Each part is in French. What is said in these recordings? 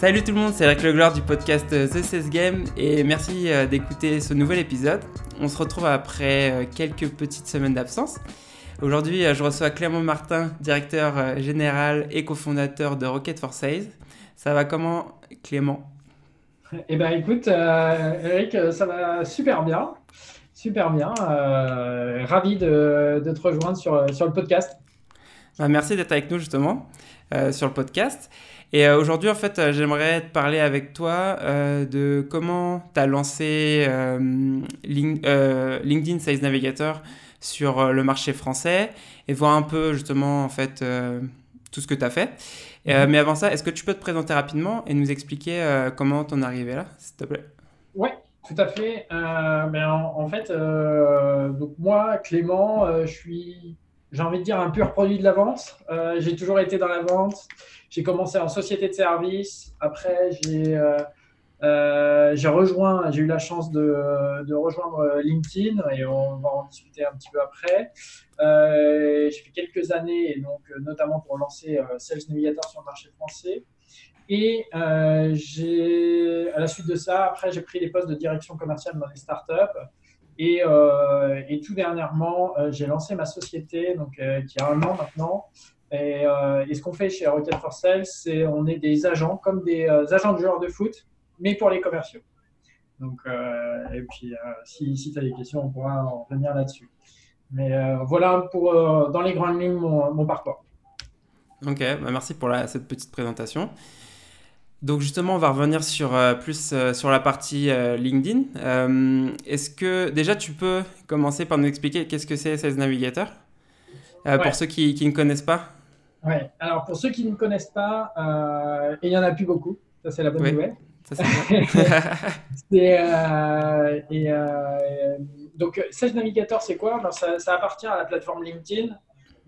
Salut tout le monde, c'est Eric Legloire du podcast The CES Game et merci d'écouter ce nouvel épisode. On se retrouve après quelques petites semaines d'absence. Aujourd'hui, je reçois Clément Martin, directeur général et cofondateur de Rocket for Sales. Ça va comment, Clément? Eh ben, écoute, Eric, ça va super bien. Super bien. Euh, ravi de, te rejoindre sur, sur le podcast. Bah, merci d'être avec nous justement euh, sur le podcast. Et euh, aujourd'hui, en fait, j'aimerais te parler avec toi de comment tu as lancé LinkedIn Sales Navigator sur le marché français et voir un peu justement en fait tout ce que tu as fait. Mm-hmm. mais avant ça, est-ce que tu peux te présenter rapidement et nous expliquer comment t'en es arrivé là, s'il te plaît? Ouais, tout à fait. Euh, mais en, fait, euh, donc moi, Clément, euh, je suis, j'ai envie de dire, un pur produit de la vente. j'ai toujours été dans la vente. J'ai commencé en société de service. Après, j'ai j'ai rejoint, j'ai eu la chance de, rejoindre LinkedIn et on va en discuter un petit peu après. j'ai fait quelques années, et donc, notamment pour lancer Sales Navigator sur le marché français. Et euh, à la suite de ça, après, j'ai pris des postes de direction commerciale dans les startups. Et, euh, et tout dernièrement, euh, j'ai lancé ma société, donc, qui a un an maintenant. Et, ce qu'on fait chez Rocket for Sales, c'est on est des agents, comme des agents de joueurs de foot, mais pour les commerciaux. Donc, et puis, si, si tu as des questions, on pourra en revenir là-dessus. Mais voilà pour, dans les grandes lignes, mon, parcours. Ok, bah merci pour cette petite présentation. Donc justement, on va revenir sur euh, plus euh, sur la partie euh, LinkedIn. Est-ce que déjà tu peux commencer par nous expliquer qu'est-ce que c'est Sales Navigator? Pour ceux qui, qui, ne connaissent pas. Oui, alors pour ceux qui ne connaissent pas, et il n'y en a plus beaucoup, ça c'est la bonne nouvelle. Ça, et, donc Sales Navigator, c'est quoi? Alors, ça, ça, appartient à la plateforme LinkedIn.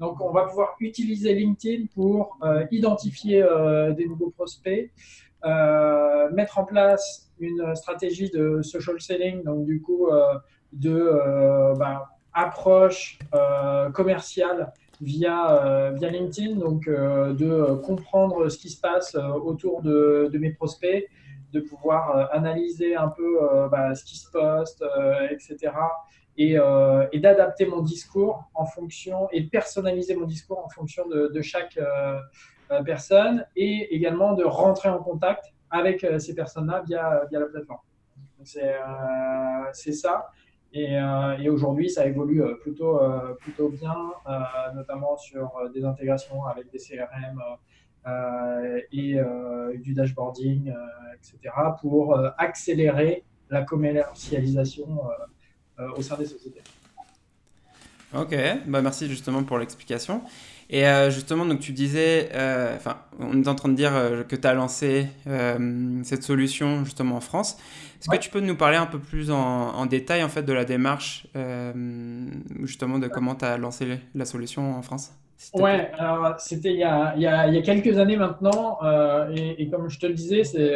Donc, on va pouvoir utiliser LinkedIn pour identifier des nouveaux prospects, euh, mettre en place une stratégie de social selling, donc du coup euh, de euh, ben, approche commerciale via, via LinkedIn, donc de comprendre ce qui se passe autour de, de, mes prospects, de pouvoir analyser un peu ben, ce qui se poste, etc. Et, et d'adapter mon discours en fonction et personnaliser mon discours en fonction de, chaque euh, personnes et également de rentrer en contact avec euh, ces personnes-là via, via la plateforme. C'est euh, ça. Et, et aujourd'hui, ça évolue plutôt, plutôt bien, notamment sur des intégrations avec des CRM et du dashboarding, etc., pour accélérer la commercialisation au sein des sociétés. Ok, bah merci justement pour l'explication. Et euh, justement, donc tu disais, euh, enfin, on est en train de dire euh, que tu as lancé cette solution justement en France. Est-ce que tu peux nous parler un peu plus en, détail en fait de la démarche, justement de comment tu as lancé la solution en France? Ouais, alors c'était il, il, il, y a quelques années maintenant, et, comme je te le disais, c'est,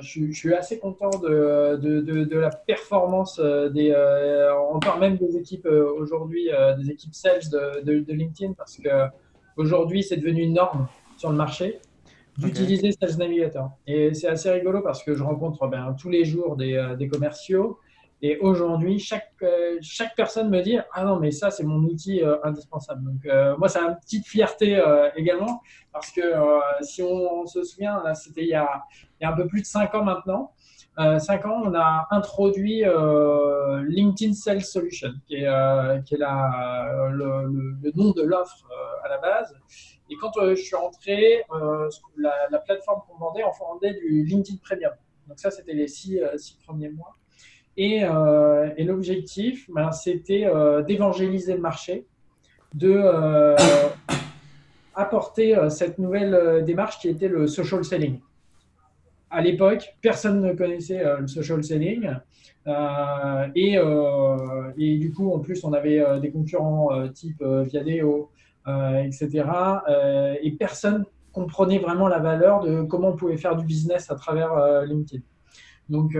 je, suis assez content de, de, de, la performance des, encore même des équipes aujourd'hui, des équipes sales de, LinkedIn, parce que Aujourd'hui, c'est devenu une norme sur le marché d'utiliser Sales Navigator. Et c'est assez rigolo parce que je rencontre ben, tous les jours des, euh, des commerciaux. Et aujourd'hui, chaque, euh, chaque personne me dit Ah non, mais ça, c'est mon outil euh, indispensable. Donc, moi, c'est une petite fierté également parce que si on, se souvient, c'était il, il, y a un peu plus de cinq ans maintenant. 5 ans, on a introduit LinkedIn Sales Solution, qui est, qui est la, le, nom de l'offre à la base. Et quand je suis rentré, la, la, plateforme qu'on vendait, on vendait du LinkedIn Premium. Donc ça, c'était les six, six, premiers mois. Et, et l'objectif, ben, c'était d'évangéliser le marché, de apporter cette nouvelle démarche qui était le social selling à l'époque, personne ne connaissait euh, le social selling. Euh, et, euh, et, du coup, en plus, on avait des concurrents type Viadeo, etc. et personne comprenait vraiment la valeur de comment on pouvait faire du business à travers LinkedIn. Donc,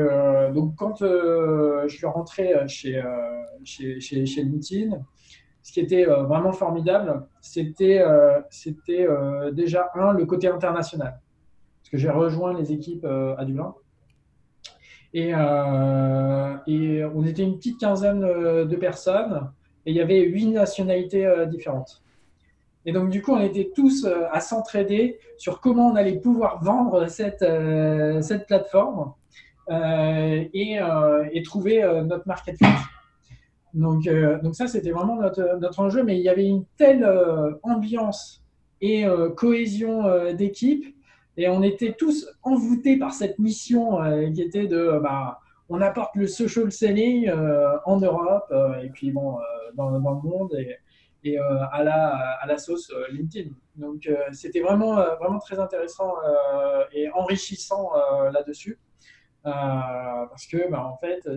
donc quand je suis rentré chez, chez, chez, chez, LinkedIn, ce qui était vraiment formidable, c'était c'était déjà, un, le côté international parce que j'ai rejoint les équipes à Dublin. Et, et, on était une petite quinzaine de personnes et il y avait huit nationalités différentes. Et donc, du coup, on était tous à s'entraider sur comment on allait pouvoir vendre cette, cette plateforme et, et, trouver notre market. Donc, donc ça, c'était vraiment notre, notre, enjeu, mais il y avait une telle ambiance et cohésion d'équipe et on était tous envoûtés par cette mission euh, qui était de, euh, bah, on apporte le social selling euh, en Europe et puis bon, dans, dans, le monde et, et à, la, à la sauce LinkedIn. Donc c'était vraiment, vraiment très intéressant et enrichissant là-dessus. Parce que bah, en fait,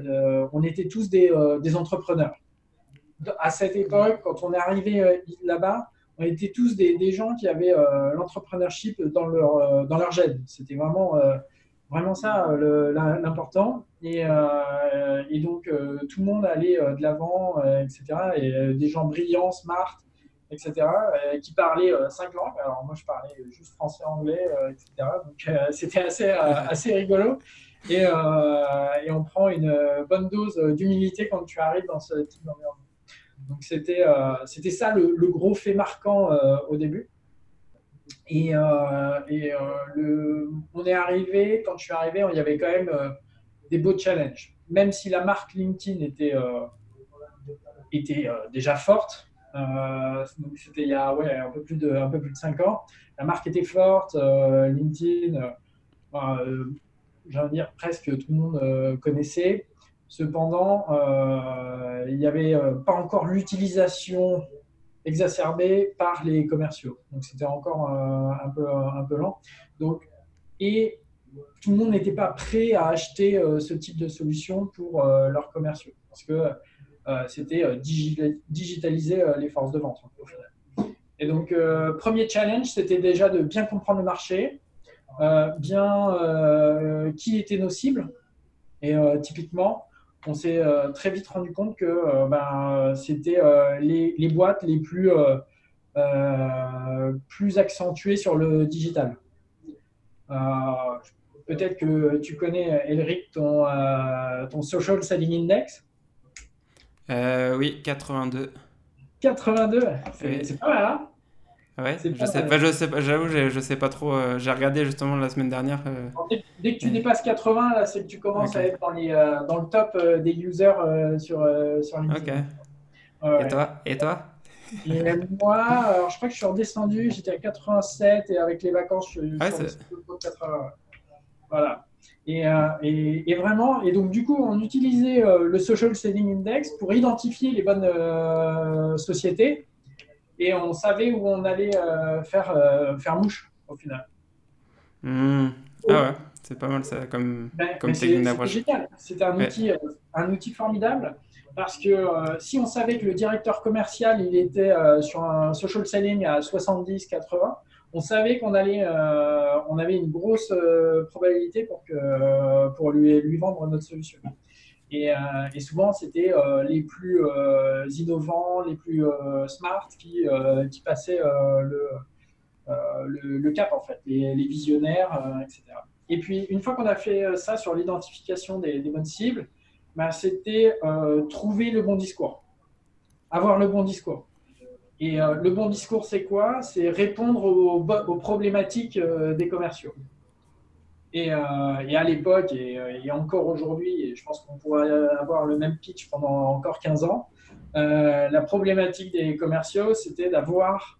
on était tous des, des entrepreneurs. À cette époque, quand on est arrivé là-bas, on était tous des, des gens qui avaient euh, l'entrepreneurship dans leur, euh, dans leur gène. C'était vraiment, euh, vraiment ça l'important. Et, et, donc, tout le monde allait de l'avant, etc. Et des gens brillants, smart, etc., qui parlaient cinq langues. Alors, moi, je parlais juste français, anglais, etc. Donc, c'était assez, assez rigolo. Et, et, on prend une bonne dose d'humilité quand tu arrives dans ce type d'environnement. Donc c'était euh, c'était ça le, gros fait marquant euh, au début. Et, euh, on est arrivé, quand je suis arrivé, il y avait quand même des beaux challenges. Même si la marque LinkedIn était, était déjà forte, c'était il y a ouais, un, peu plus de, un peu plus de 5 ans, la marque était forte, LinkedIn, dire presque tout le monde connaissait. Cependant, euh, il n'y avait euh, pas encore l'utilisation exacerbée par les commerciaux. Donc c'était encore euh, un, peu, un peu lent. Donc, et tout le monde n'était pas prêt à acheter ce type de solution pour leurs commerciaux parce que c'était digitaliser les forces de vente Et donc, premier challenge, c'était déjà de bien comprendre le marché, bien qui étaient nos cibles. Et typiquement, on s'est euh, très vite rendu compte que euh, ben, c'était euh, les, les, boîtes les plus, plus accentuées sur le digital. Peut-être que tu connais, Elric, ton, ton Social Selling Index. oui, 82. 82, c'est pas mal, hein? Ouais, je sais pas, je sais pas, j'avoue, je, sais pas trop. Euh, j'ai regardé justement la semaine dernière. Euh. Dès, que tu dépasses 80, c'est que tu commences à être dans, les, euh, dans le top des users sur, sur LinkedIn. Ok. Et toi? Et toi? Et moi, alors, je crois que je suis redescendu, j'étais à 87 et avec les vacances, je suis ouais, sur 80. Voilà. Et, et, et, vraiment, et donc du coup, on utilisait le Social Selling Index pour identifier les bonnes sociétés et on savait où on allait euh, faire, euh, faire mouche au final. Hmm. Ah ouais, c'est pas mal ça comme, ben, comme technique d'approche. C'était un, outil, euh, un outil formidable parce que si on savait que le directeur commercial il était sur un social selling à 70-80, on savait qu'on allait, on avait une grosse probabilité pour, que, pour lui, lui vendre notre solution. Euh, et, souvent, c'était euh, les plus euh, innovants, les plus smart qui, qui passaient le, le, cap, en fait, les, visionnaires, etc. Et puis, une fois qu'on a fait ça sur l'identification des, bonnes cibles, ben, c'était trouver le bon discours, avoir le bon discours. Et le bon discours, c'est quoi? C'est répondre aux, aux problématiques des commerciaux. Euh, et, à l'époque, euh, et, encore aujourd'hui, et je pense qu'on pourrait avoir le même pitch pendant encore 15 ans, euh, la problématique des commerciaux, c'était d'avoir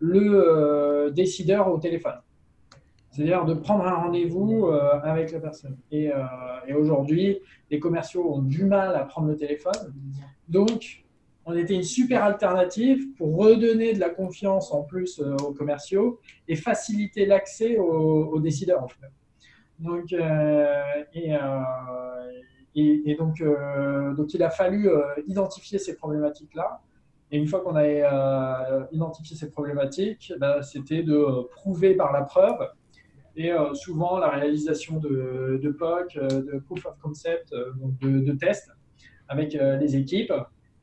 le décideur au téléphone. C'est-à-dire de prendre un rendez-vous avec la personne. Et, aujourd'hui, les commerciaux ont du mal à prendre le téléphone. Donc, on était une super alternative pour redonner de la confiance en plus aux commerciaux et faciliter l'accès aux, aux, décideurs. Donc, euh, euh, et, et, donc, euh, donc, il a fallu identifier ces problématiques-là. Et une fois qu'on a identifié ces problématiques, bah, c'était de prouver par la preuve et souvent la réalisation de, de POC, de proof of concept, de, de tests avec les équipes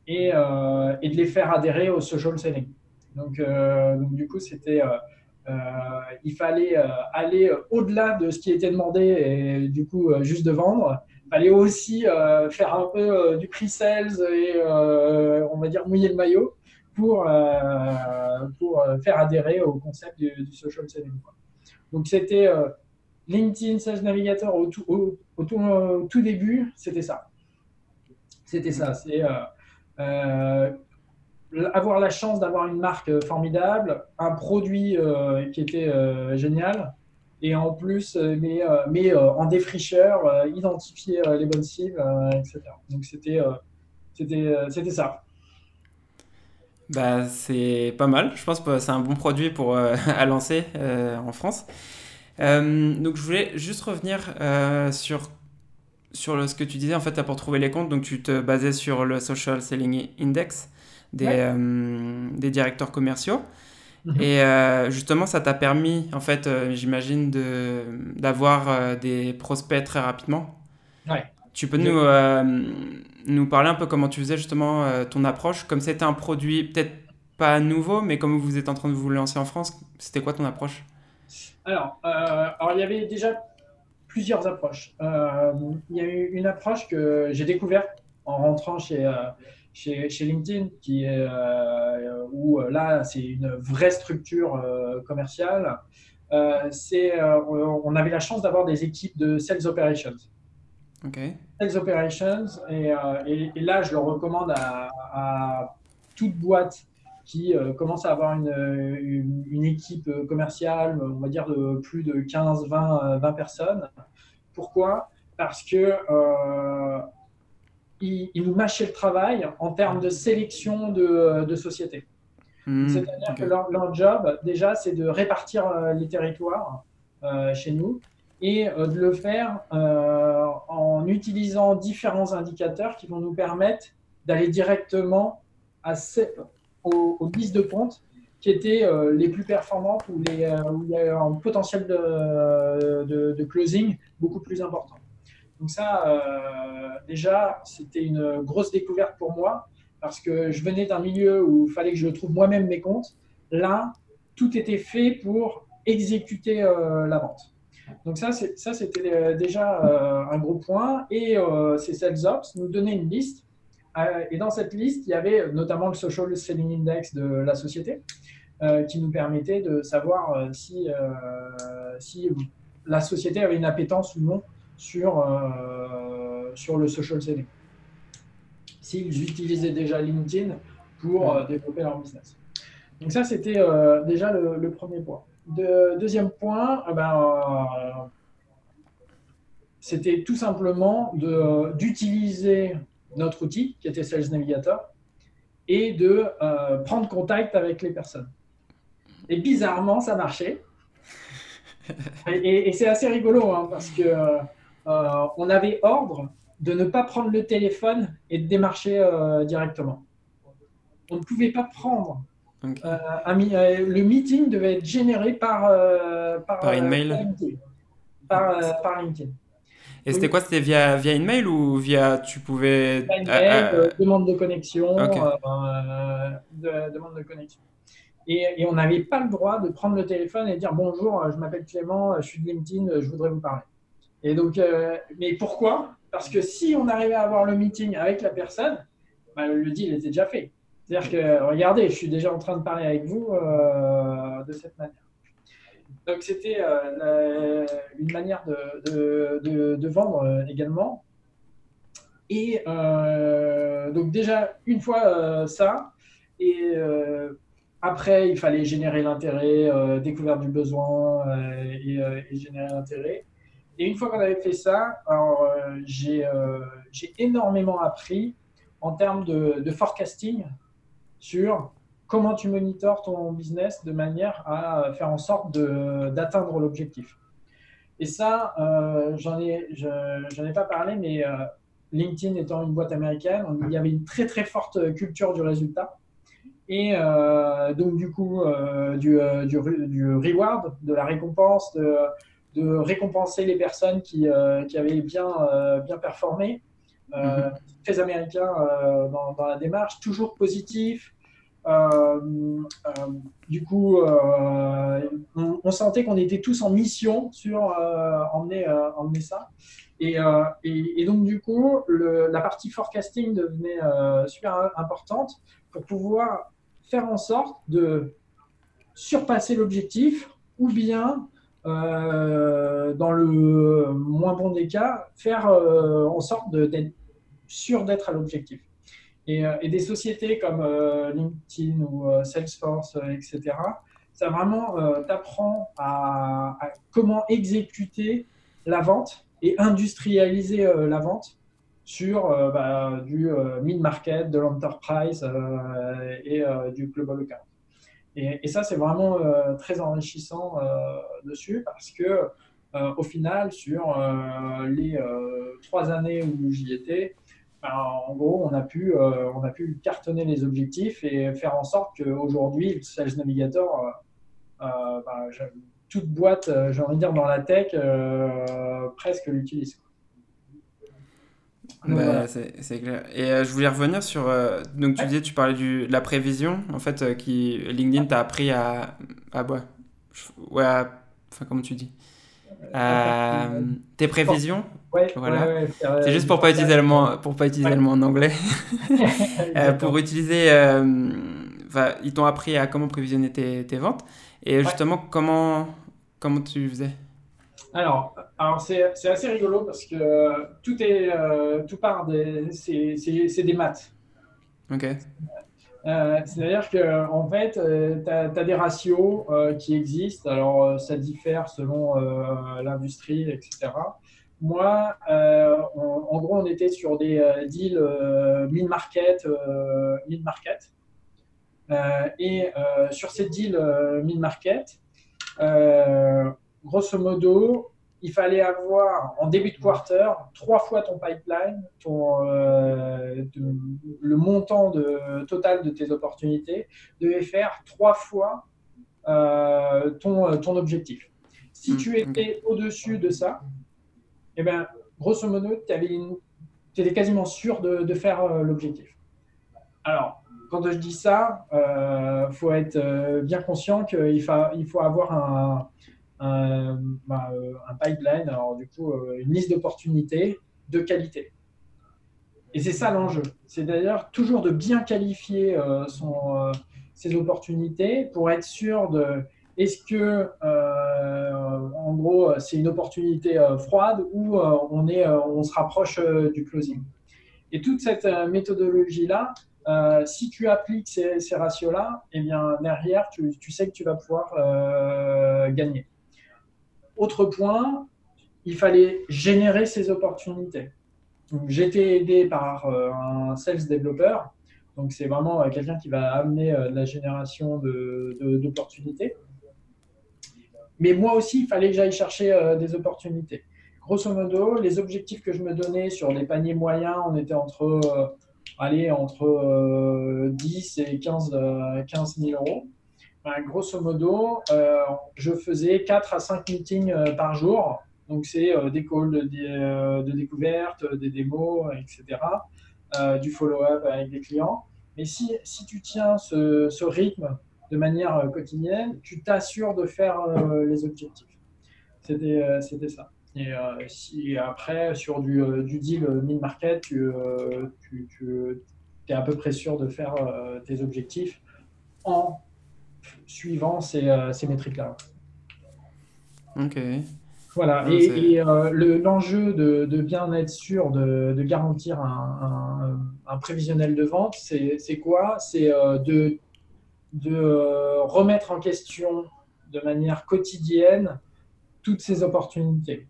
et, et, de les faire adhérer au social selling. Donc, donc du coup, c'était il fallait aller au-delà de ce qui était demandé et du coup juste de vendre. Il fallait aussi faire un peu du pre-sales et on va dire mouiller le maillot pour, pour faire adhérer au concept du, social selling. Donc c'était LinkedIn Sales Navigator au, tout, début, c'était ça. C'était ça. C'est avoir la chance d'avoir une marque formidable, un produit euh, qui était euh, génial, et en plus, euh, mais, en défricheur, identifier les bonnes cibles, etc. Donc c'était c'était c'était ça. Bah, c'est pas mal, je pense que c'est un bon produit pour, à lancer en France. donc je voulais juste revenir sur, sur ce que tu disais, en fait, pour trouver les comptes, donc tu te basais sur le Social Selling Index des, euh, des directeurs commerciaux. Mhm. Et euh, justement, ça t'a permis, en fait, euh, j'imagine, d'avoir des prospects très rapidement. Ouais. Tu peux nous, nous parler un peu comment tu faisais justement ton approche? Comme c'était un produit peut-être pas nouveau, mais comme vous êtes en train de vous lancer en France, c'était quoi ton approche? Alors, alors, il y avait déjà plusieurs approches. il y a eu une approche que j'ai découverte en rentrant chez, chez, LinkedIn, qui est, euh, où euh, là, c'est une vraie structure euh, commerciale. c'est, on avait la chance d'avoir des équipes de sales operations. Sales operations, et, et, là, je le recommande à, toute boîte qui commence à avoir une, une, équipe commerciale, on va dire de plus de 15, 20, 20 personnes. Pourquoi? Parce que ils, nous mâchaient le travail en termes de sélection de, de sociétés. Hmm, C'est-à-dire que leur, job, déjà, c'est de répartir euh, les territoires euh, chez nous et euh, de le faire en utilisant différents indicateurs qui vont nous permettre d'aller directement à aux, listes de comptes qui étaient les plus performantes ou les, où il y a un potentiel de, de, de closing beaucoup plus important. Donc ça, euh, déjà, c'était une grosse découverte pour moi parce que je venais d'un milieu où il fallait que je trouve moi-même mes comptes. Là, tout était fait pour exécuter euh, la vente. Donc ça, c'était euh, déjà un gros point. Et ces sales ops nous donnaient une liste. et dans cette liste, il y avait notamment le social selling index de la société qui nous permettait de savoir si, si la société avait une appétence ou non sur, euh, sur le social selling. S'ils utilisaient déjà LinkedIn pour euh, développer leur business. Donc ça, c'était euh, déjà le, premier point. De, deuxième point, eh ben, c'était tout simplement d'utiliser notre outil qui était Sales Navigator et de prendre contact avec les personnes. Et bizarrement, ça marchait. Et, c'est assez rigolo hein, parce que euh, on avait ordre de ne pas prendre le téléphone et de démarcher euh, directement. On ne pouvait pas prendre. Euh, le meeting devait être généré par, par, par email. Par, LinkedIn. Et c'était quoi? C'était via, via email ou via tu pouvais. demande de connexion. demande de connexion. Et, et on n'avait pas le droit de prendre le téléphone et dire bonjour, je m'appelle Clément, je suis de LinkedIn, je voudrais vous parler. Et donc, euh, mais pourquoi? Parce que si on arrivait à avoir le meeting avec la personne, bah, le deal était déjà fait. C'est-à-dire que, regardez, je suis déjà en train de parler avec vous euh, de cette manière. Donc, c'était euh, une manière de, vendre également. Et donc, déjà, une fois ça, et après, il fallait générer l'intérêt, découvrir du besoin et générer l'intérêt. Et une fois qu'on avait fait ça, euh, euh, j'ai énormément appris en termes de, forecasting sur comment tu monitores ton business de manière à faire en sorte d'atteindre l'objectif. Et ça, euh, j'en ai, ai pas parlé, mais LinkedIn étant une boîte américaine, il y avait une très très forte culture du résultat. Et donc du coup, du, du, du, reward, de la récompense, de, de récompenser les personnes qui, euh, qui avaient bien, euh, bien performé. Euh, mhm. Très américain dans, dans, la démarche, toujours positif, du coup, on, sentait qu'on était tous en mission sur emmener, emmener ça. Et, et, donc, du coup, la partie forecasting devenait super importante pour pouvoir faire en sorte de surpasser l'objectif ou bien, euh, dans le moins bon des cas, faire euh, en sorte d'être sûr d'être à l'objectif. Et, euh, des sociétés comme LinkedIn ou Salesforce, etc., ça vraiment t'apprend à, comment exécuter la vente et industrialiser la vente sur bah, du mid-market, de l'enterprise et du global account. Et, ça, c'est vraiment euh, très enrichissant euh, dessus parce que, euh, au final, sur les trois années où j'y étais, ben, en gros, on a, pu, on a pu cartonner les objectifs et faire en sorte qu'aujourd'hui, le Sales Navigator, ben, toute boîte, j'ai envie de dire, dans la tech, presque l'utilise. Bah, c'est clair. Et euh, je voulais revenir sur. Euh, donc, tu disais, tu parlais du, de la prévision, en fait, euh, qui LinkedIn t'a appris à. à ouais, ouais enfin, comment tu dis Tes prévisions Ouais, voilà. c'est juste pour pas utiliser le mot, pour pas utiliser le mot en anglais. pour utiliser. ils t'ont appris à comment prévisionner tes, tes ventes. Et justement, comment, comment tu faisais? Alors, alors c'est assez rigolo parce que euh, tout, est, euh, tout part des. C'est des maths. Ok. Euh, C'est-à-dire qu'en en fait, tu as, des ratios qui existent. Alors, ça diffère selon l'industrie, etc. Moi, en gros, on était sur des deals mid-market. mid -market, et sur ces deals mid-market, grosso modo, il fallait avoir en début de quarter trois fois ton pipeline, ton, euh, le montant de, total de tes opportunités devait faire trois fois euh, ton, ton objectif. Si tu mmh, étais au-dessus de ça, eh ben, grosso modo, tu étais quasiment sûr de, de faire euh, l'objectif. Alors, quand je dis ça, il faut être bien conscient qu'il il faut avoir un, bah, euh, un, pipeline, alors du coup, euh, une liste d'opportunités de qualité. Et c'est ça l'enjeu. C'est d'ailleurs toujours de bien qualifier euh, ses opportunités pour être sûr de est-ce que, en gros, c'est une opportunité froide ou on, est, on se rapproche du closing. Et toute cette méthodologie-là, si tu appliques ces, ratios-là, eh bien, derrière, tu, sais que tu vas pouvoir gagner. Autre point, il fallait générer ces opportunités. Été aidé par euh, un sales développeur. Donc, c'est vraiment euh, quelqu'un qui va amener euh, la génération d'opportunités. Mais moi aussi, il fallait que j'aille chercher des opportunités. Grosso modo, les objectifs que je me donnais sur les paniers moyens, on était entre 10 et 15, 15 000 euros. Ben, grosso modo, euh, je faisais 4 à 5 meetings euh, par jour. Donc, c'est euh, des calls de, découverte, des démos, etc. du follow-up avec des clients. Mais si, si tu tiens ce, rythme de manière quotidienne, tu t'assures de faire les objectifs. C'était ça. Et si après, sur du, deal mid-market, tu, tu es à peu près sûr de faire tes objectifs en suivant ces, euh, ces métriques-là. Ok. Voilà, et, euh, l'enjeu de, de, bien être sûr de, de garantir un, un, prévisionnel de vente, c'est quoi? C'est euh, de, de remettre en question de manière quotidienne toutes ces opportunités.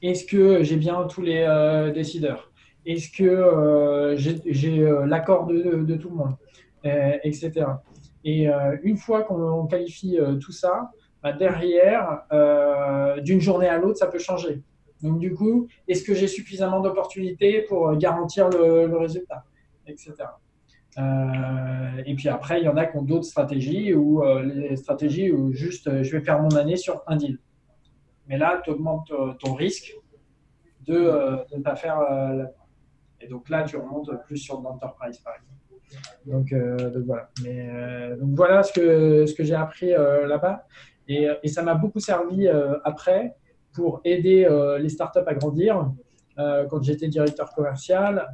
Est-ce que j'ai bien tous les décideurs? Est-ce que j'ai l'accord de, de, tout le monde? Etc. Et euh, une fois qu'on qualifie euh, tout ça, bah, derrière, euh, d'une journée à l'autre, ça peut changer. Donc du coup, est-ce que j'ai suffisamment d'opportunités pour garantir le, résultat, etc. et puis après, il y en a qui ont d'autres stratégies ou les stratégies où juste je vais faire mon année sur un deal. Mais là, tu augmentes ton risque de ne pas faire. et donc là, tu remontes plus sur l'enterprise, par exemple. Donc, donc voilà. Mais, donc voilà ce que, ce que j'ai appris là-bas. Et, et, ça m'a beaucoup servi après pour aider les startups à grandir. quand j'étais directeur commercial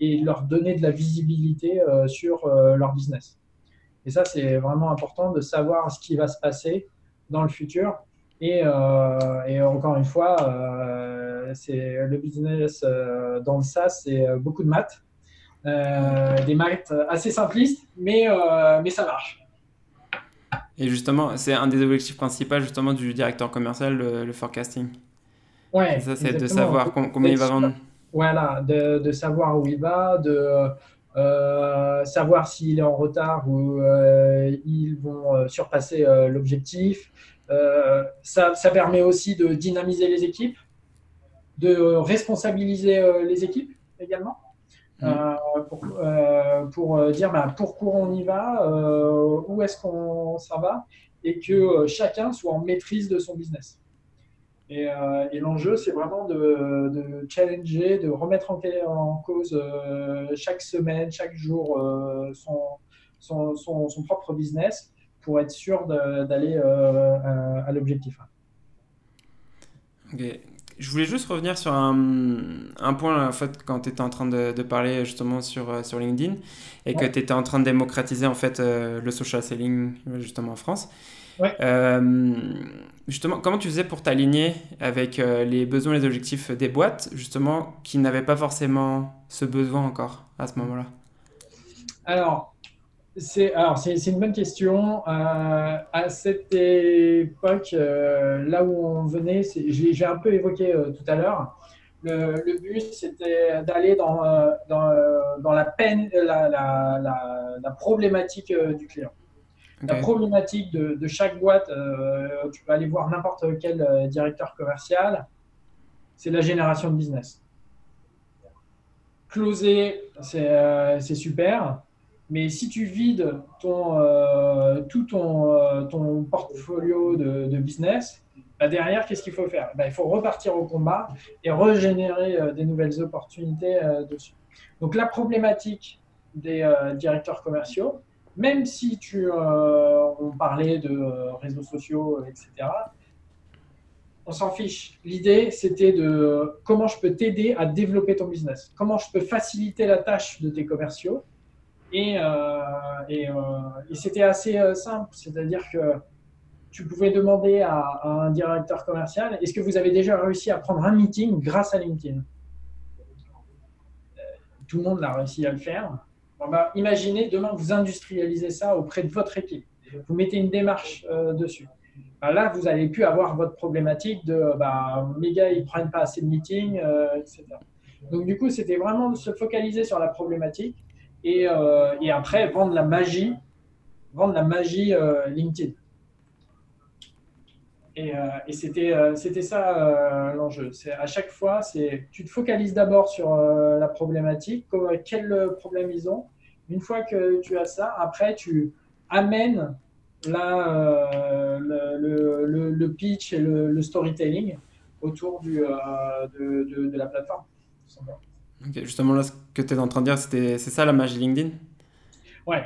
et leur donner de la visibilité sur leur business. Et ça, c'est vraiment important de savoir ce qui va se passer dans le futur. Et, euh, encore une fois, euh, c'est le business euh, dans le SaaS, c'est beaucoup de maths, des maths assez simplistes, mais, mais ça marche. Et justement, c'est un des objectifs principaux justement du directeur commercial, le, forecasting. Ouais. Ça, c'est de savoir combien il va vendre. Voilà, de, de, savoir où il va, de euh, savoir s'il est en retard ou euh, ils vont euh, surpasser l'objectif. Ça, ça, permet aussi de dynamiser les équipes, de responsabiliser les équipes également. Mmh. pour, pour, dire bah, pourquoi on y va, où est-ce qu'on s'en va, et que chacun soit en maîtrise de son business. Euh, et, l'enjeu, c'est vraiment de, challenger, de remettre en, cause euh, chaque semaine, chaque jour euh, son, son, propre business pour être sûr d'aller à, l'objectif. Je voulais juste revenir sur un, point en fait, quand tu étais en train de, parler justement sur, sur LinkedIn et que tu étais en train de démocratiser en fait, le social selling justement en France. Euh, justement, comment tu faisais pour t'aligner avec euh, les besoins et les objectifs des boîtes, justement, qui n'avaient pas forcément ce besoin encore à ce moment-là? Alors, c'est alors c'est une bonne question. Euh, à cette époque, là où on venait, j'ai un peu évoqué tout à l'heure. Le, but, c'était d'aller dans, dans, dans, la peine, la, la, la problématique du client. La problématique de, chaque boîte, euh, tu peux aller voir n'importe quel euh, directeur commercial, c'est la génération de business. Closer, c'est euh, super, mais si tu vides ton, tout ton, ton portfolio de, business, bah, derrière, qu'est-ce qu'il faut faire? Bah, Il faut repartir au combat et régénérer des nouvelles opportunités dessus. Donc la problématique des directeurs commerciaux, même si tu, euh, on parlait de euh, réseaux sociaux, etc., on s'en fiche. L'idée, c'était de comment je peux t'aider à développer ton business, comment je peux faciliter la tâche de tes commerciaux. Et, euh, et, c'était assez simple, c'est-à-dire que tu pouvais demander à, un directeur commercial, est-ce que vous avez déjà réussi à prendre un meeting grâce à LinkedIn? Tout le monde l'a réussi à le faire. Bah, imaginez demain vous industrialisez ça auprès de votre équipe. Vous mettez une démarche euh, dessus. Bah, là, vous n'allez plus avoir votre problématique de bah, mes gars, ils ne prennent pas assez de meetings, euh, etc. Donc, du coup, c'était vraiment de se focaliser sur la problématique et, euh, et après vendre la magie, vendre la magie LinkedIn. Et, et c'était, c'était ça l'enjeu. C'est à chaque fois, c'est tu te focalises d'abord sur la problématique, quel problème ils ont, une fois que tu as ça, après, tu amènes euh, le, pitch et le, storytelling autour euh, de, la plateforme. Justement, là, ce que tu es en train de dire, c'est ça la magie LinkedIn? Ouais.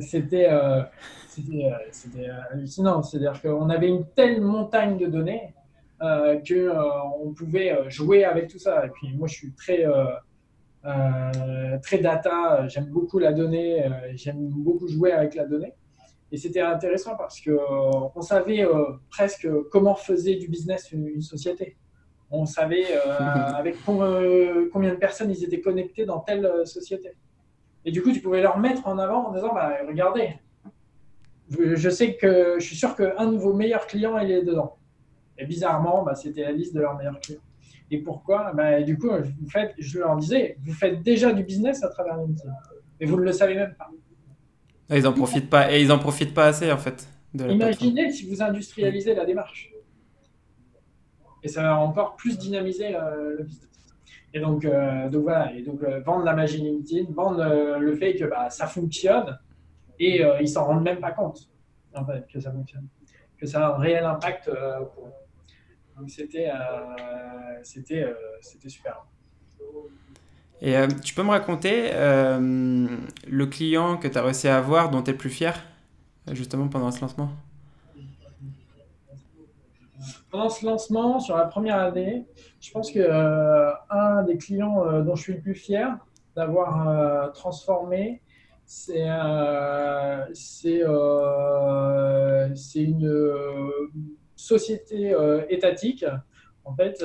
C'était euh, hallucinant. C'est-à-dire qu'on avait une telle montagne de données qu'on pouvait jouer avec tout ça. Et puis, moi, je suis très euh, très data, j'aime beaucoup la donnée, euh, j'aime beaucoup jouer avec la donnée. Et c'était intéressant parce qu'on euh, on savait presque comment faisait du business une, société. On savait avec combien de personnes ils étaient connectés dans telle société. Et du coup, tu pouvais leur mettre en avant en disant bah, Regardez, je sais que je suis sûr qu'un de vos meilleurs clients, il est dedans. Et bizarrement, bah, c'était la liste de leurs meilleurs clients. Et pourquoi? Ben, Du coup, vous faites, je leur disais, vous faites déjà du business à travers LinkedIn. Et vous ne le savez même pas. ils n'en profitent pas. Et ils en profitent pas assez, en fait. Imaginez si vous industrialisez la démarche. Et ça va encore plus dynamiser euh, le business. Et donc, euh, voilà, euh, vendre la magie LinkedIn, vendre le fait que bah, ça fonctionne et ils s'en rendent même pas compte que ça fonctionne, que ça a un réel impact pour. Donc c'était c'était c'était super. Et tu peux me raconter le client que tu as réussi à avoir dont tu es plus fier, justement pendant ce lancement? Pendant ce lancement, sur la première année, je pense que euh, un des clients euh, dont je suis le plus fier d'avoir euh, transformé, c'est c'est une société étatique. En fait,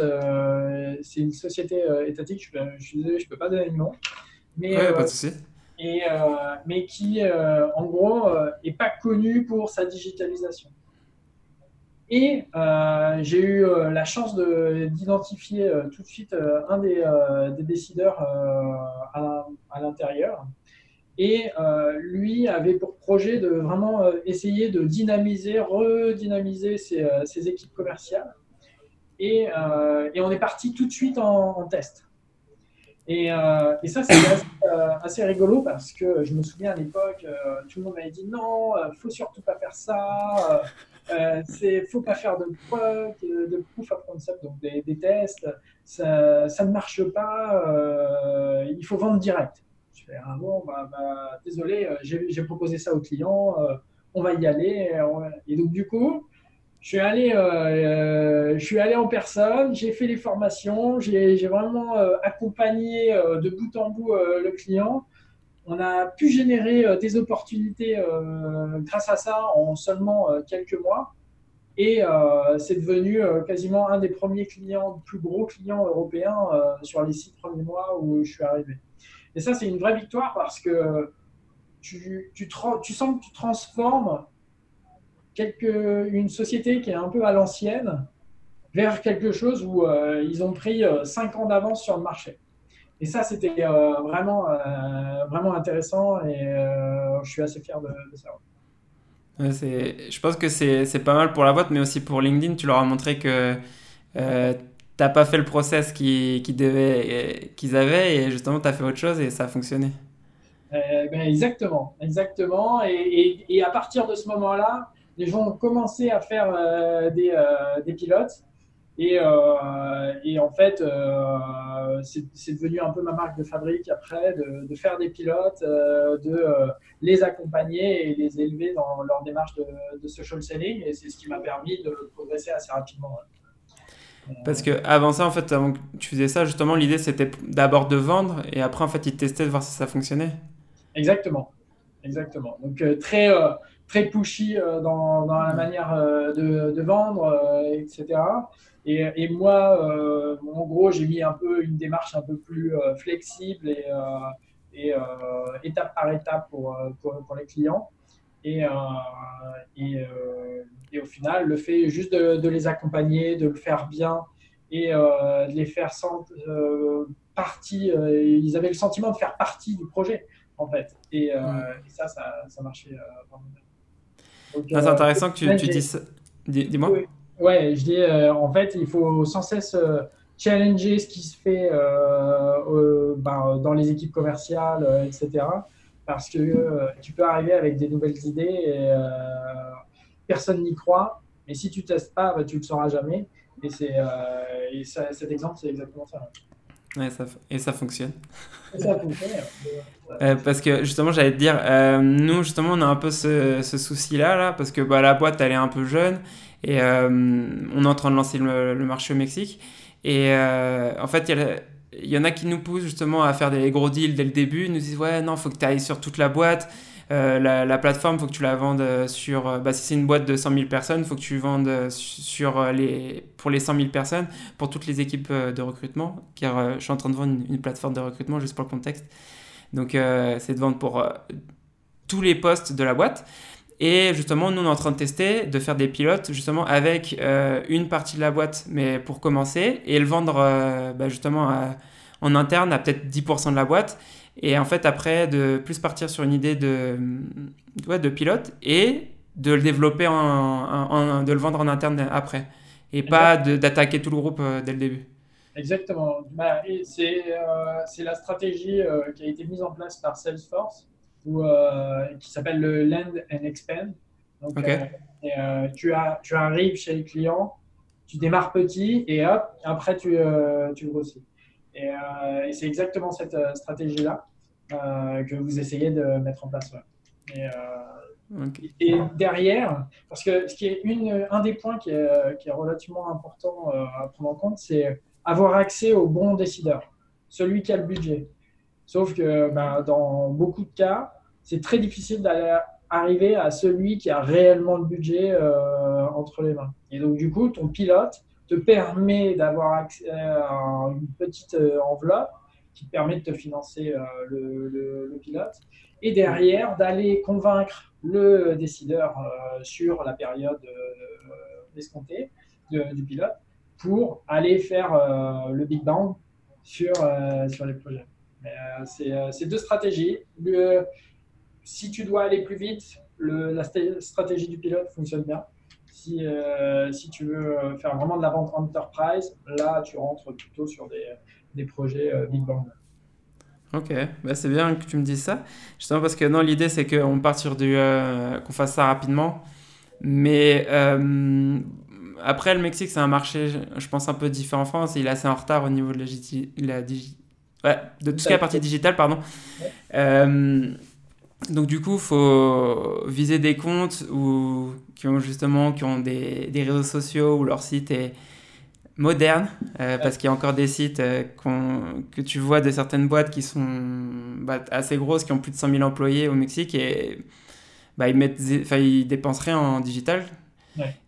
c'est une société étatique. Je, suis désolé, je peux pas donner le nom. Mais, pas de souci. Et, mais qui, en gros, est pas connue pour sa digitalisation. Et euh, j'ai eu euh, la chance d'identifier euh, tout de suite un des, décideurs à, l'intérieur. Et lui avait pour projet de vraiment essayer de dynamiser, redynamiser ses, équipes commerciales. Et, on est parti tout de suite en, test. Et, ça, c'est assez, rigolo parce que je me souviens à l'époque, tout le monde m'avait dit non, faut surtout pas faire ça. Euh, c'est faut pas faire de preuve, de, proof of donc des, tests. Ça, ça, ne marche pas. Euh, il faut vendre direct. Je fais ah bon, bah, bah désolé, euh, j'ai proposé ça au client. Euh, on va y aller. Et donc du coup, je suis allé, je suis allé en personne. J'ai fait les formations. J'ai vraiment accompagné de bout en bout le client on a pu générer euh, des opportunités euh, grâce à ça en seulement euh, quelques mois. Et c'est devenu quasiment un des premiers clients, plus gros clients européens sur les six premiers mois où je suis arrivé. Et ça, c'est une vraie victoire parce que tu, sens que tu transformes quelque, une société qui est un peu à l'ancienne vers quelque chose où ils ont pris cinq ans d'avance sur le marché. Et ça, c'était euh, vraiment, euh, vraiment intéressant et euh, je suis assez fier de, ça. je pense que c'est pas mal pour la boîte, mais aussi pour LinkedIn. Tu leur as montré que tu n'as pas fait le process qu'ils qu'ils avaient et justement tu as fait autre chose et ça a fonctionné. Ben, exactement, exactement. Et, et, à partir de ce moment-là, les gens ont commencé à faire des, des pilotes. Et, euh, et, en fait, euh, c'est devenu un peu ma marque de fabrique après, de, faire des pilotes, euh, de les accompagner et les élever dans leur démarche de, social selling. Et c'est ce qui m'a permis de progresser assez rapidement. Parce que avant ça, en fait, avant que tu faisais ça, justement, l'idée c'était d'abord de vendre et après, en fait, ils testaient de voir si ça fonctionnait. Exactement, exactement. Donc très très pushy dans, dans, la manière de, de vendre, etc. Et, moi, euh, en gros, j'ai mis un peu une démarche un peu plus euh, flexible et, euh, étape par étape pour, pour, les clients. Et, et, au final, le fait juste de, les accompagner, de le faire bien et de les faire sentir partie, ils avaient le sentiment de faire partie du projet, en fait. Et, ça, ça, marchait vraiment bien. Ah, c'est intéressant que tu, tu dises. Dis-moi. Ouais, je dis, euh, en fait, il faut sans cesse euh, challenger ce qui se fait euh, ben, dans les équipes commerciales, etc. Parce que tu peux arriver avec des nouvelles idées et personne n'y croit. Et si tu ne testes pas, bah, tu ne le sauras jamais. Et, c'est, cet exemple, c'est exactement ça. Ouais, ça, et ça fonctionne. Et ça fonctionne. parce que justement, j'allais te dire, nous, justement, on a un peu ce, ce souci-là, là, parce que bah, la boîte, elle est un peu jeune. Et euh, on est en train de lancer le, marché au Mexique. Et euh, en fait, il y, en a qui nous poussent justement à faire des gros deals dès le début. Ils nous disent Ouais, non, il faut que tu ailles sur toute la boîte. Euh, la, plateforme, il faut que tu la vendes sur. Bah, si c'est une boîte de 100 000 personnes, faut que tu vendes sur les, pour les 100 000 personnes, pour toutes les équipes de recrutement. Car je suis en train de vendre une, plateforme de recrutement, juste pour le contexte. Donc, c'est de vendre pour tous les postes de la boîte. Et justement, nous, on est en train de tester, de faire des pilotes, justement, avec euh, une partie de la boîte, mais pour commencer, et le vendre euh, bah, justement en interne à peut-être 10% de la boîte. Et en fait, après, de plus partir sur une idée de, ouais, de pilote et de le développer, en, de le vendre en interne après. Et pas d'attaquer tout le groupe euh, dès le début. Exactement. Bah, c'est la stratégie qui a été mise en place par Salesforce euh, qui s'appelle le Land and Expand. Donc, euh, euh, tu, as, tu arrives chez le client, tu démarres petit et hop, après tu, tu grossis. Et, c'est exactement cette stratégie-là que vous essayez de mettre en place. Et, et derrière, parce que ce qui est une, un des points qui est, qui est relativement important euh, à prendre en compte, c'est avoir accès au bon décideur, celui qui a le budget. Sauf que ben, dans beaucoup de cas, c'est très difficile d'aller arriver à celui qui a réellement le budget euh, entre les mains. Et donc, du coup, ton pilote te permet d'avoir accès à une petite euh, enveloppe qui permet de te financer le, le, pilote et derrière d'aller convaincre le décideur euh, sur la période euh, escomptée du pilote pour aller faire euh, le Big Bang sur, sur les projets. C'est deux stratégies. Si tu dois aller plus vite, la stratégie du pilote fonctionne bien. Si, si, tu veux faire vraiment de la vente enterprise, là, tu rentres plutôt sur des, des projets Big Bang. Ok, bah c'est bien que tu me dises ça. Justement parce que non, l'idée c'est qu'on parte sur du. Euh, qu'on fasse ça rapidement. Mais euh, après, le Mexique, c'est un marché, je pense, un peu différent en France. Il est assez en retard au niveau de la, la ouais, de tout ce qui est la partie digitale, pardon. Euh, donc du coup, il faut viser des comptes où, qui ont justement qui ont des, des réseaux sociaux où leur site est moderne, euh, parce qu'il y a encore des sites euh, que tu vois de certaines boîtes qui sont bah, assez grosses, qui ont plus de 100 000 employés au Mexique, et bah, ils, mettent, ils dépensent rien en digital.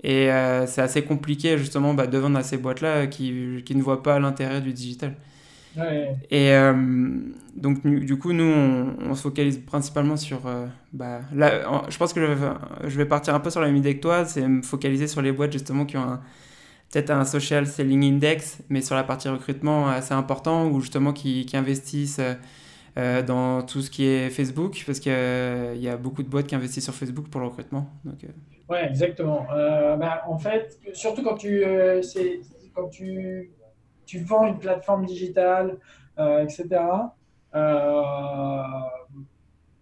Et euh, c'est assez compliqué justement bah, de vendre à ces boîtes-là qui, qui, ne voient pas l'intérêt du digital. Et donc du coup, nous, on, se focalise principalement sur... bah, là, je pense que je vais, je vais partir un peu sur la même idée que toi, c'est me focaliser sur les boîtes justement qui ont peut-être un social selling index, mais sur la partie recrutement assez important, ou justement qui, qui investissent euh, euh, dans tout ce qui est Facebook, parce qu'il y a beaucoup de boîtes qui investissent sur Facebook pour le recrutement. Donc, euh. Ouais, exactement. Bah, en fait, surtout quand tu, quand tu, tu vends une plateforme digitale, etc.,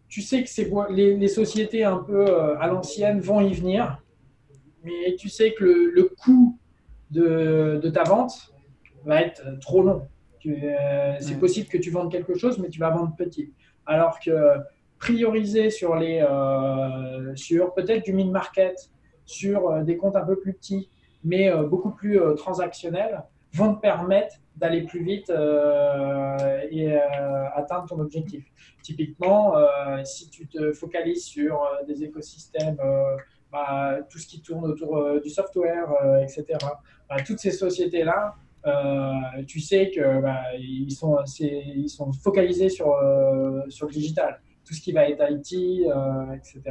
tu sais que ces les, les, sociétés un peu à l'ancienne vont y venir, mais tu sais que le, le coût de, ta vente va être trop long. Euh, c'est possible que tu vendes quelque chose, mais tu vas vendre petit. Alors que prioriser sur, les, euh, sur peut-être du mid-market, sur euh, des comptes un peu plus petits, mais beaucoup plus transactionnels, vont te permettre d'aller plus vite et atteindre ton objectif. Typiquement, si tu te focalises sur des écosystèmes bah, tout ce qui tourne autour euh, du software, euh, etc. Bah, toutes ces sociétés-là, euh, tu sais que bah, sont, sont focalisés sur, sur le digital. Tout ce qui va être IT, etc.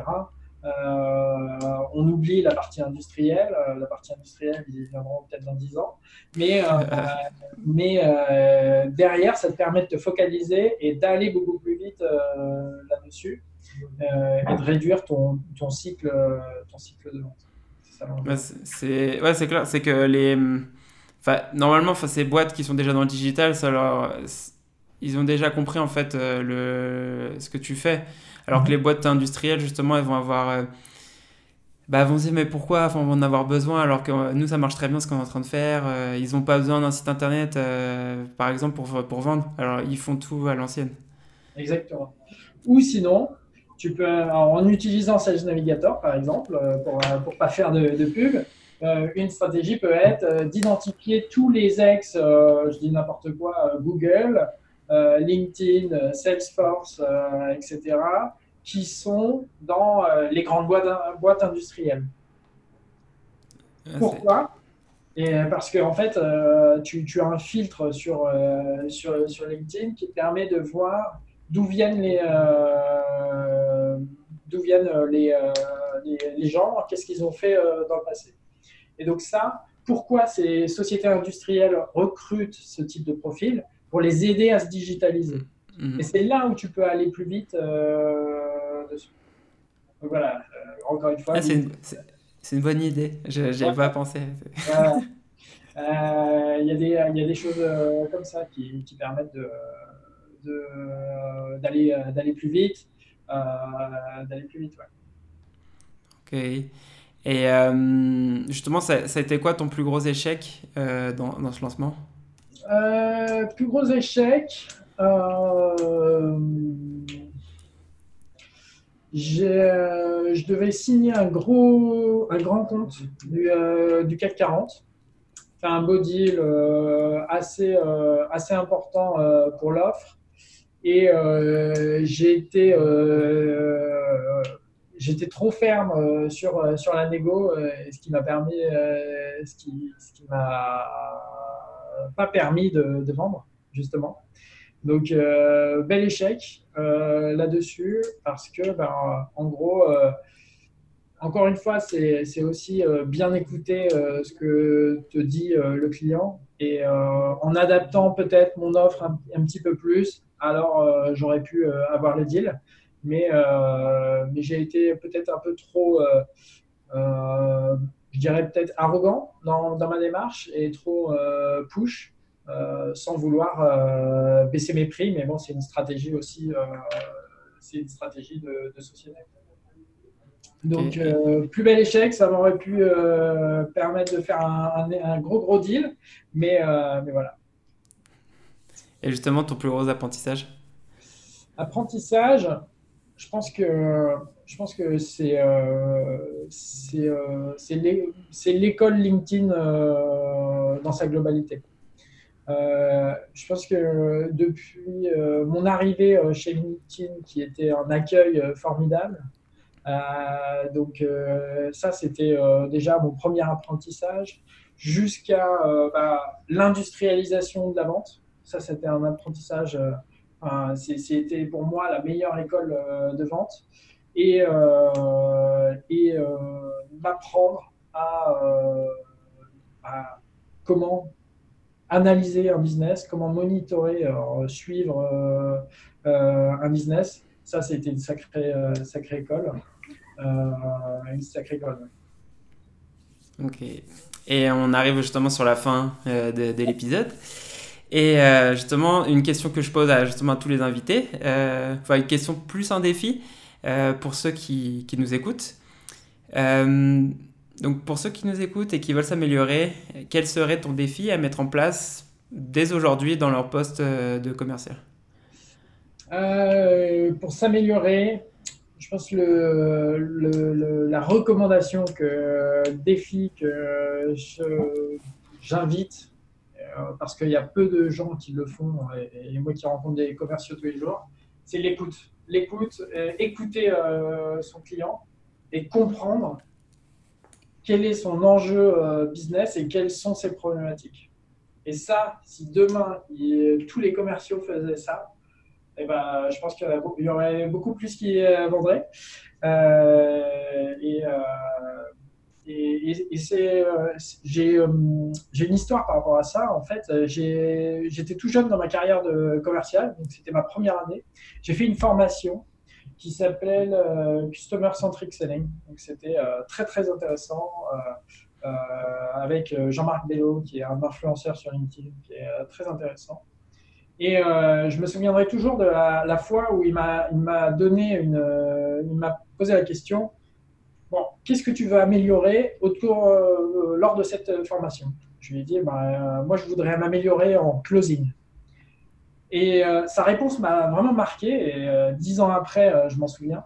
on oublie la partie industrielle. la partie industrielle, ils viendront peut-être dans 10 ans. Mais, mais derrière, ça te permet de te focaliser et d'aller beaucoup plus vite là-dessus. Euh, et de réduire ton, ton, cycle, ton cycle de vente. C'est ouais, clair, c'est que les. Enfin, normalement, enfin, ces boîtes qui sont déjà dans le digital, ça leur, ils ont déjà compris en fait euh, le, ce que tu fais. Alors que mhm. les boîtes industrielles, justement, elles vont avoir. Euh, bah, vont se dire, mais pourquoi? Enfin, on va en avoir besoin alors que nous, ça marche très bien ce qu'on est en train de faire. ils n'ont pas besoin d'un site internet, par exemple, pour, pour vendre. Alors, ils font tout à l'ancienne. Exactement. Ou sinon, tu peux, en utilisant Sales Navigator, par exemple, euh, pour ne euh, pas faire de, pub, euh, une stratégie peut être d'identifier tous les ex, je dis n'importe quoi, Google, LinkedIn, Salesforce, etc., qui sont dans les grandes boîtes, boîtes industrielles. Ah, Pourquoi? Et parce qu'en en fait, tu, tu, as un filtre sur, sur, sur, LinkedIn qui te permet de voir d'où viennent les, euh, d'où viennent euh, les, les, gens, qu'est-ce qu'ils ont fait euh, dans le passé. Et donc ça, pourquoi ces sociétés industrielles recrutent ce type de profil? Pour les aider à se digitaliser. Mmh. Mmh. Et c'est là où tu peux aller plus vite dessus. Donc voilà, encore une fois. Ah, c'est une, bonne idée, je n'y pas pensé. Il y, y, a des choses comme ça qui, qui permettent de, d'aller euh, d'aller plus vite, euh, d'aller plus vite. Ok. Et euh, justement, ça, ça, a été quoi ton plus gros échec dans, dans, ce lancement? Plus gros échec. je devais signer un gros, un grand compte du, du CAC 40 fait un beau deal euh, assez, euh, assez important euh, pour l'offre. Et j'ai été, j'étais trop ferme sur, sur la négo, ce qui m'a permis, ce qui m'a pas permis de, vendre, justement. Donc, bel échec là-dessus, parce que, ben, en gros, encore une fois, c'est aussi euh, bien écouter euh, ce que te dit euh, le client et en adaptant peut-être mon offre un, petit peu plus, alors j'aurais pu avoir le deal. Mais j'ai été peut-être un peu trop, je dirais peut-être arrogant dans, dans, ma démarche et trop push. sans vouloir baisser mes prix, mais bon, c'est une stratégie aussi, c'est une stratégie de, de société. Donc, euh, plus bel échec, ça m'aurait pu euh, permettre de faire un, gros, gros deal, mais, euh, mais, voilà. Et justement, ton plus gros apprentissage? Apprentissage, je pense que, je pense que c'est c'est l'école LinkedIn dans sa globalité. je pense que depuis mon arrivée chez LinkedIn, qui était un accueil formidable, euh, donc euh, ça, c'était euh, déjà mon premier apprentissage jusqu'à bah, l'industrialisation de la vente. Ça, c'était un apprentissage, c'était pour moi la meilleure école de vente. Et, et m'apprendre à, comment analyser un business, comment monitorer, suivre un business. Ça, c'était une sacrée, sacrée école. Euh, une sacrée école. Ok. Et on arrive justement sur la fin euh, de, l'épisode. Et euh, justement, une question que je pose à, justement tous les invités, enfin une question plus un défi pour ceux qui, qui nous écoutent. donc pour ceux qui nous écoutent et qui veulent s'améliorer, quel serait ton défi à mettre en place dès aujourd'hui dans leur poste de commercial? Pour s'améliorer, je pense le, la recommandation que défi que j'invite euh, parce qu'il y a peu de gens qui le font et, moi qui rencontre des commerciaux tous les jours, c'est l'écoute. L'écoute, euh, écouter euh, son client et comprendre quel est son enjeu business et quelles sont ses problématiques. Et ça, si demain tous les commerciaux faisaient ça, eh ben, je pense qu'il y, aurait beaucoup plus qui euh, vendraient. Euh, euh, et, c'est, j'ai, j'ai une histoire par rapport à ça. En fait, j'étais tout jeune dans ma carrière de commercial, donc c'était ma première année. J'ai fait une formation qui s'appelle Customer Centric Selling. Donc c'était très très intéressant avec Jean-Marc Bello, qui est un influenceur sur LinkedIn, qui est très intéressant. Et euh, je me souviendrai toujours de la, fois où il m'a donné une, euh, il m'a posé la question qu'est-ce que tu veux améliorer autour euh, lors de cette formation? Je lui ai dit bah, moi je voudrais m'améliorer en closing. Et sa réponse m'a vraiment marqué. Et dix ans après, je m'en souviens.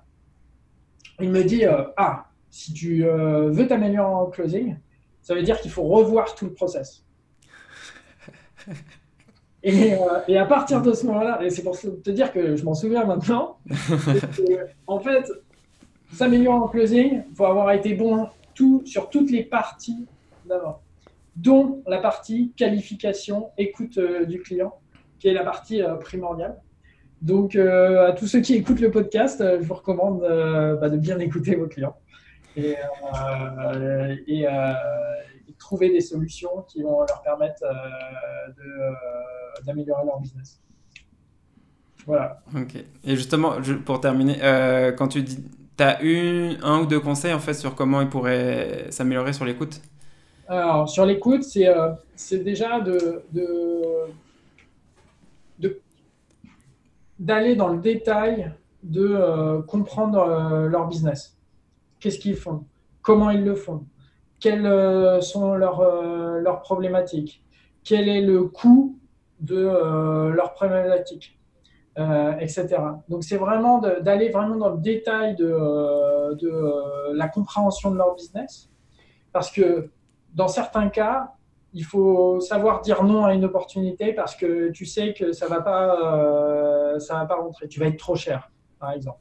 Il me dit ah si tu veux t'améliorer en closing, ça veut dire qu'il faut revoir tout le process. Euh, et, à partir de ce moment-là, et c'est pour te dire que je m'en souviens maintenant, en fait, s'améliorer en closing, il faut avoir été bon sur toutes les parties d'avant, dont la partie qualification, écoute euh, du client, qui est la partie euh, primordiale. Donc, à tous ceux qui écoutent le podcast, je vous recommande bah, de bien écouter vos clients. Et, et, trouver des solutions qui vont leur permettre euh, euh, d'améliorer leur business. Voilà. Ok. Et justement, pour terminer, euh, quand tu dis, tu eu un ou deux conseils en fait sur comment ils pourraient s'améliorer sur l'écoute? Alors, sur l'écoute, c'est c'est déjà de, d'aller dans le détail de comprendre leur business. Qu'est-ce qu'ils font? Comment ils le font? Quelles euh, sont leurs, euh, leurs problématiques, quel est le coût de leurs problématiques, etc. Donc c'est vraiment d'aller vraiment dans le détail de, de la compréhension de leur business, parce que dans certains cas, il faut savoir dire non à une opportunité parce que tu sais que ça va pas, euh, ça va pas rentrer. Tu vas être trop cher, par exemple,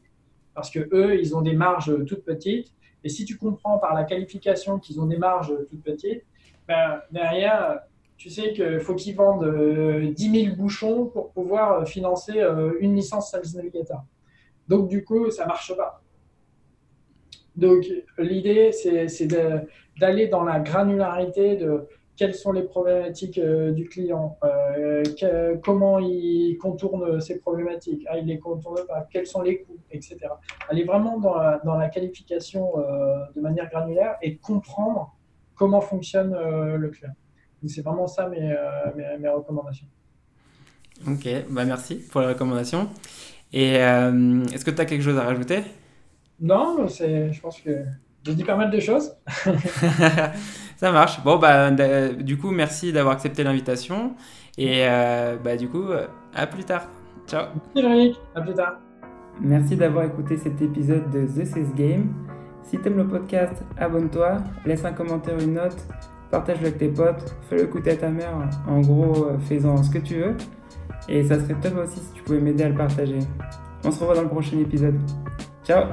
parce que eux, ils ont des marges toutes petites. Et si tu comprends par la qualification qu'ils ont des marges toutes petites, ben, derrière, tu sais qu'il faut qu'ils vendent 10 euh, 000 bouchons pour pouvoir financer euh, une licence Service Navigator. Donc, du coup, ça marche pas. Donc, l'idée, c'est d'aller dans la granularité de quelles sont les problématiques euh, du client, euh, comment il contourne ces problématiques, ah, il les contourne pas, quels sont les coûts, etc. Aller vraiment dans la, qualification euh, de manière granulaire et comprendre comment fonctionne le client. C'est vraiment ça mes, mes, recommandations. Ok, bah merci pour les recommandations. Et est-ce que tu as quelque chose à rajouter? Non, je pense que j'ai dit pas mal de choses. Ça marche. Bon, bah, du coup, merci d'avoir accepté l'invitation. Et euh, bah, du coup, euh, à plus tard. Ciao. Merci, À plus tard. Merci d'avoir écouté cet épisode de The Sales Game. Si t'aimes le podcast, abonne-toi, laisse un commentaire, une note, partage-le avec tes potes, fais-le écouter à ta mère. En gros, euh, fais-en ce que tu veux. Et ça serait top aussi si tu pouvais m'aider à le partager. On se revoit dans le prochain épisode. Ciao